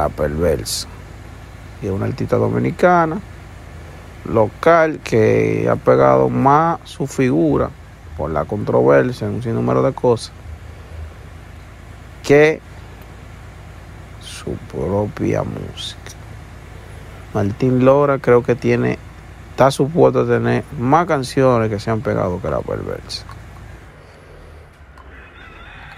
La Perversa. Y es una artista dominicana, local, que ha pegado más su figura por la controversia en un sinnúmero de cosas que su propia música. Martín Lora creo que tiene, está supuesto a tener más canciones que se han pegado que la Perversa.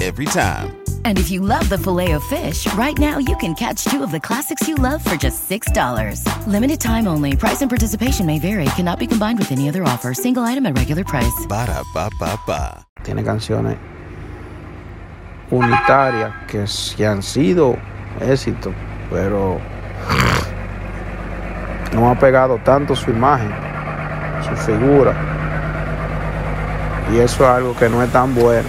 Every time. And if you love the Filet-O-Fish, right now you can catch two of the classics you love for just $6. Limited time only. Price and participation may vary. Cannot be combined with any other offer. Single item at regular price. Ba da ba ba ba. tiene canciones unitarias que, s- que han sido éxitos, pero no ha pegado tanto su imagen, su figura. Y eso es algo que no es tan bueno,